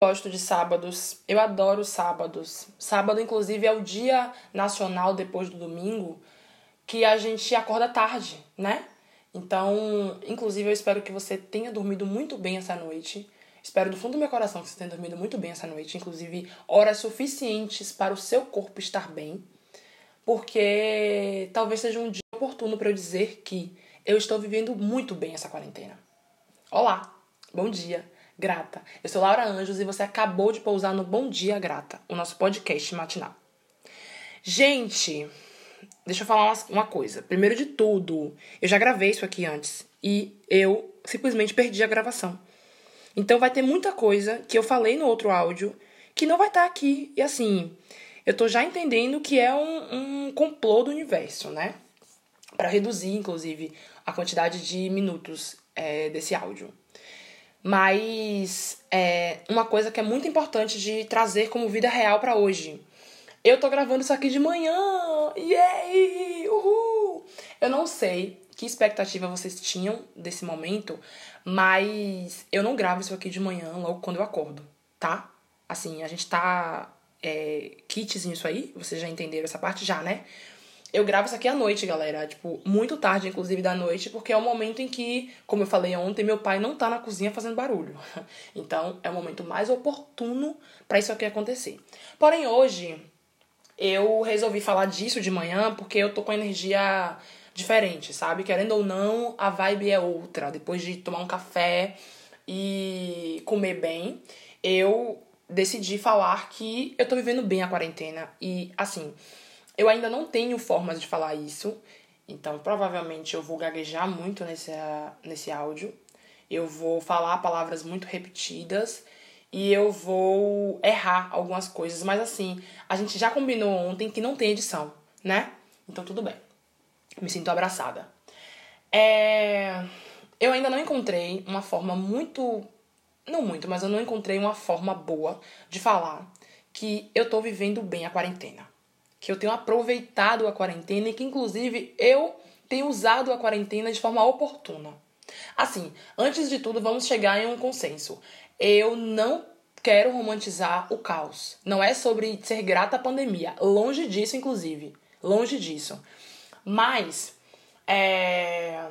gosto de sábados, eu adoro sábados. Sábado, inclusive, é o dia nacional depois do domingo que a gente acorda tarde, né? Então, inclusive, eu espero que você tenha dormido muito bem essa noite. Espero do fundo do meu coração que você tenha dormido muito bem essa noite, inclusive horas suficientes para o seu corpo estar bem, porque talvez seja um dia oportuno para eu dizer que eu estou vivendo muito bem essa quarentena. Olá, bom dia grata. Eu sou Laura Anjos e você acabou de pousar no Bom Dia Grata, o nosso podcast matinal. Gente, deixa eu falar uma, coisa. Primeiro de tudo, eu já gravei isso aqui antes e eu simplesmente perdi a gravação. Então vai ter muita coisa que eu falei no outro áudio que não vai estar tá aqui. E assim, eu tô já entendendo que é um, um complô do universo, né? Para reduzir, inclusive, a quantidade de minutos é, desse áudio. Mas é uma coisa que é muito importante de trazer como vida real para hoje. Eu tô gravando isso aqui de manhã! Yay! Uhul! Eu não sei que expectativa vocês tinham desse momento, mas eu não gravo isso aqui de manhã logo quando eu acordo, tá? Assim, a gente tá é, kitzinho isso aí, vocês já entenderam essa parte já, né? Eu gravo isso aqui à noite, galera. Tipo, muito tarde, inclusive, da noite, porque é o momento em que, como eu falei ontem, meu pai não tá na cozinha fazendo barulho. Então, é o momento mais oportuno para isso aqui acontecer. Porém, hoje, eu resolvi falar disso de manhã porque eu tô com energia diferente, sabe? Querendo ou não, a vibe é outra. Depois de tomar um café e comer bem, eu decidi falar que eu tô vivendo bem a quarentena. E, assim eu ainda não tenho formas de falar isso, então provavelmente eu vou gaguejar muito nesse, nesse áudio. Eu vou falar palavras muito repetidas e eu vou errar algumas coisas, mas assim, a gente já combinou ontem que não tem edição, né? Então tudo bem. Me sinto abraçada. É... Eu ainda não encontrei uma forma muito. Não muito, mas eu não encontrei uma forma boa de falar que eu tô vivendo bem a quarentena que eu tenho aproveitado a quarentena e que, inclusive, eu tenho usado a quarentena de forma oportuna. Assim, antes de tudo, vamos chegar em um consenso. Eu não quero romantizar o caos. Não é sobre ser grata à pandemia. Longe disso, inclusive. Longe disso. Mas, é...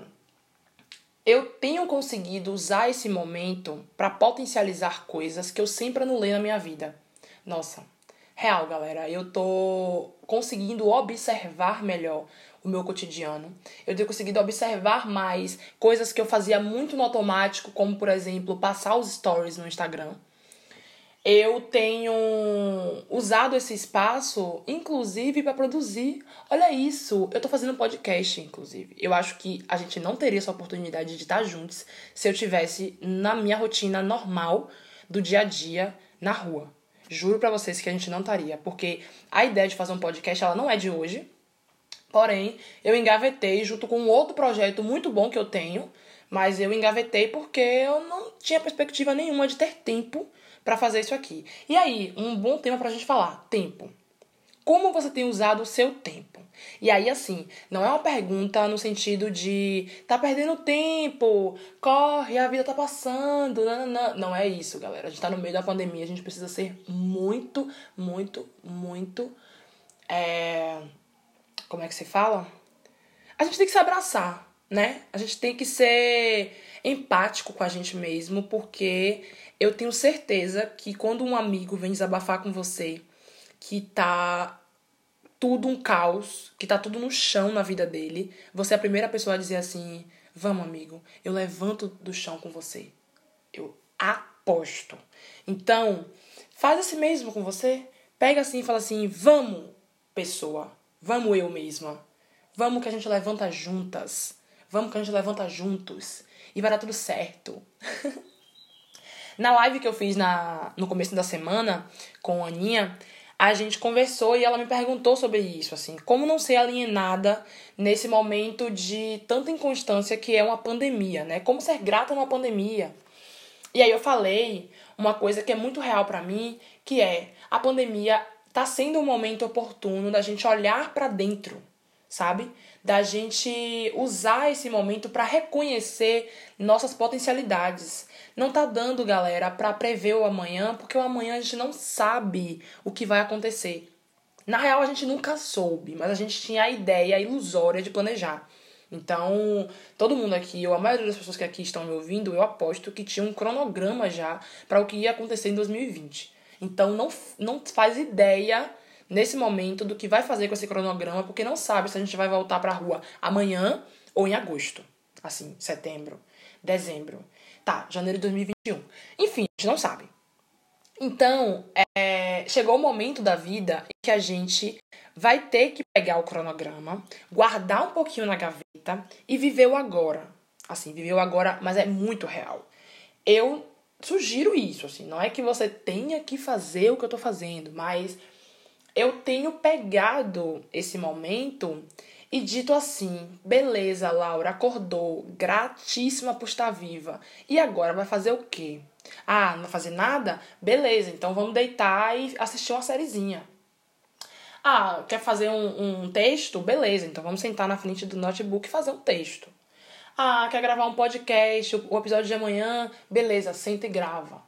eu tenho conseguido usar esse momento para potencializar coisas que eu sempre anulei na minha vida. Nossa, Real, galera, eu tô conseguindo observar melhor o meu cotidiano. Eu tenho conseguido observar mais coisas que eu fazia muito no automático, como por exemplo, passar os stories no Instagram. Eu tenho usado esse espaço, inclusive, para produzir. Olha isso, eu tô fazendo podcast, inclusive. Eu acho que a gente não teria essa oportunidade de estar juntos se eu tivesse na minha rotina normal do dia a dia na rua. Juro para vocês que a gente não estaria, porque a ideia de fazer um podcast ela não é de hoje. Porém, eu engavetei junto com um outro projeto muito bom que eu tenho, mas eu engavetei porque eu não tinha perspectiva nenhuma de ter tempo para fazer isso aqui. E aí, um bom tema pra gente falar, tempo. Como você tem usado o seu tempo? E aí, assim, não é uma pergunta no sentido de tá perdendo tempo, corre, a vida tá passando. Não, não, não é isso, galera. A gente tá no meio da pandemia, a gente precisa ser muito, muito, muito. É... Como é que se fala? A gente tem que se abraçar, né? A gente tem que ser empático com a gente mesmo, porque eu tenho certeza que quando um amigo vem desabafar com você que tá tudo um caos, que tá tudo no chão na vida dele, você é a primeira pessoa a dizer assim: "Vamos, amigo, eu levanto do chão com você". Eu aposto. Então, faz assim mesmo com você. Pega assim e fala assim: "Vamos, pessoa. Vamos eu mesma. Vamos que a gente levanta juntas. Vamos que a gente levanta juntos e vai dar tudo certo". na live que eu fiz na, no começo da semana com a Aninha, a gente conversou e ela me perguntou sobre isso, assim, como não ser alienada nesse momento de tanta inconstância que é uma pandemia, né? Como ser grata numa pandemia. E aí eu falei uma coisa que é muito real para mim, que é a pandemia tá sendo um momento oportuno da gente olhar para dentro, sabe? Da gente usar esse momento para reconhecer nossas potencialidades. Não tá dando, galera, para prever o amanhã, porque o amanhã a gente não sabe o que vai acontecer. Na real, a gente nunca soube, mas a gente tinha a ideia ilusória de planejar. Então, todo mundo aqui, ou a maioria das pessoas que aqui estão me ouvindo, eu aposto que tinha um cronograma já para o que ia acontecer em 2020. Então, não, não faz ideia nesse momento do que vai fazer com esse cronograma, porque não sabe se a gente vai voltar para a rua amanhã ou em agosto. Assim, setembro, dezembro. Tá, janeiro de 2021. Enfim, a gente não sabe. Então, é, chegou o momento da vida em que a gente vai ter que pegar o cronograma, guardar um pouquinho na gaveta e viver o agora. Assim, viver o agora, mas é muito real. Eu sugiro isso, assim, não é que você tenha que fazer o que eu tô fazendo, mas eu tenho pegado esse momento e dito assim: beleza, Laura, acordou, gratíssima por estar viva. E agora vai fazer o quê? Ah, não vai fazer nada? Beleza, então vamos deitar e assistir uma sériezinha. Ah, quer fazer um, um texto? Beleza, então vamos sentar na frente do notebook e fazer um texto. Ah, quer gravar um podcast, o episódio de amanhã? Beleza, senta e grava.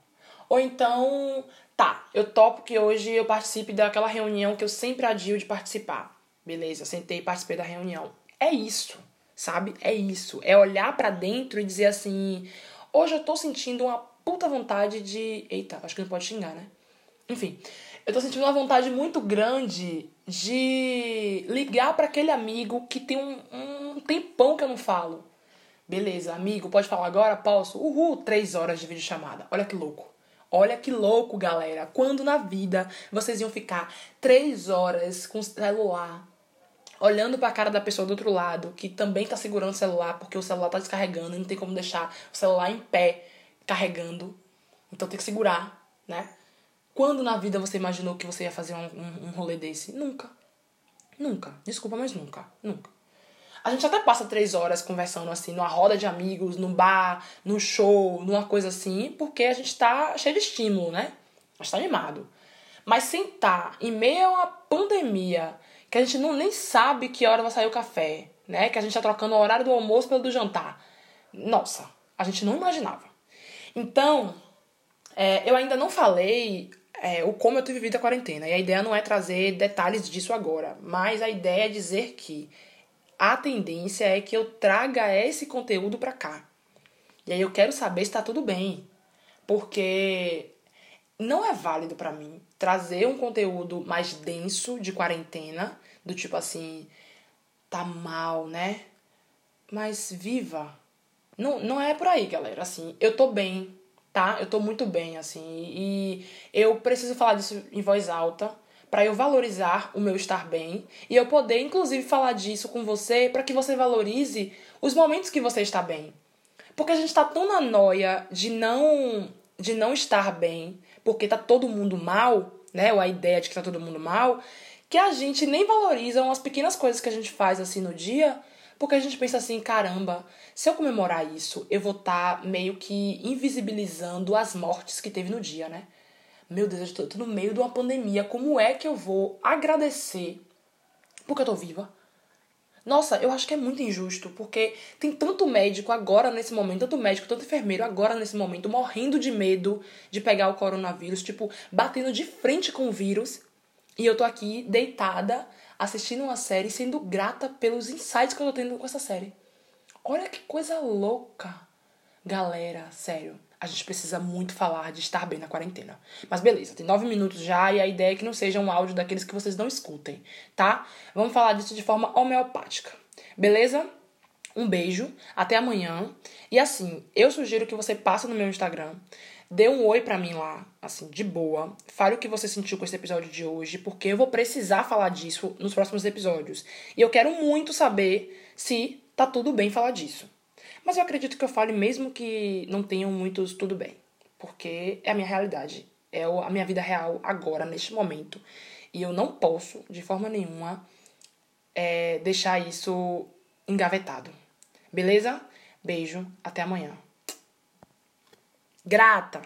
Ou então, tá, eu topo que hoje eu participe daquela reunião que eu sempre adio de participar. Beleza, sentei e participei da reunião. É isso, sabe? É isso. É olhar para dentro e dizer assim: hoje eu tô sentindo uma puta vontade de. Eita, acho que não pode xingar, né? Enfim, eu tô sentindo uma vontade muito grande de ligar para aquele amigo que tem um, um tempão que eu não falo. Beleza, amigo, pode falar agora? Posso? Uhul, três horas de videochamada. Olha que louco. Olha que louco, galera. Quando na vida vocês iam ficar três horas com o celular, olhando para a cara da pessoa do outro lado, que também tá segurando o celular, porque o celular tá descarregando e não tem como deixar o celular em pé carregando. Então tem que segurar, né? Quando na vida você imaginou que você ia fazer um, um, um rolê desse? Nunca. Nunca. Desculpa, mas nunca. Nunca. A gente até passa três horas conversando assim, numa roda de amigos, num bar, num show, numa coisa assim, porque a gente tá cheio de estímulo, né? A gente tá animado. Mas sentar em meio a uma pandemia, que a gente não nem sabe que hora vai sair o café, né? Que a gente tá trocando o horário do almoço pelo do jantar. Nossa, a gente não imaginava. Então, é, eu ainda não falei é, o como eu tenho vivido a quarentena. E a ideia não é trazer detalhes disso agora, mas a ideia é dizer que a tendência é que eu traga esse conteúdo para cá. E aí eu quero saber se tá tudo bem. Porque não é válido para mim trazer um conteúdo mais denso de quarentena, do tipo assim, tá mal, né? Mas viva, não, não é por aí, galera. Assim, eu tô bem, tá? Eu tô muito bem, assim. E eu preciso falar disso em voz alta para eu valorizar o meu estar bem e eu poder, inclusive, falar disso com você para que você valorize os momentos que você está bem. Porque a gente tá tão na noia de não de não estar bem, porque tá todo mundo mal, né? Ou a ideia de que tá todo mundo mal, que a gente nem valoriza umas pequenas coisas que a gente faz assim no dia porque a gente pensa assim, caramba, se eu comemorar isso, eu vou estar tá meio que invisibilizando as mortes que teve no dia, né? Meu Deus, eu tô, no meio de uma pandemia, como é que eu vou agradecer porque eu tô viva? Nossa, eu acho que é muito injusto, porque tem tanto médico agora nesse momento, tanto médico, tanto enfermeiro agora nesse momento, morrendo de medo de pegar o coronavírus, tipo, batendo de frente com o vírus, e eu tô aqui deitada assistindo uma série sendo grata pelos insights que eu tô tendo com essa série. Olha que coisa louca. Galera, sério. A gente precisa muito falar de estar bem na quarentena. Mas beleza, tem nove minutos já e a ideia é que não seja um áudio daqueles que vocês não escutem, tá? Vamos falar disso de forma homeopática. Beleza? Um beijo, até amanhã. E assim, eu sugiro que você passe no meu Instagram, Dê um oi pra mim lá, assim, de boa. Fale o que você sentiu com esse episódio de hoje, porque eu vou precisar falar disso nos próximos episódios. E eu quero muito saber se tá tudo bem falar disso. Mas eu acredito que eu fale mesmo que não tenham muitos tudo bem, porque é a minha realidade, é a minha vida real agora, neste momento. E eu não posso, de forma nenhuma, é, deixar isso engavetado. Beleza? Beijo, até amanhã grata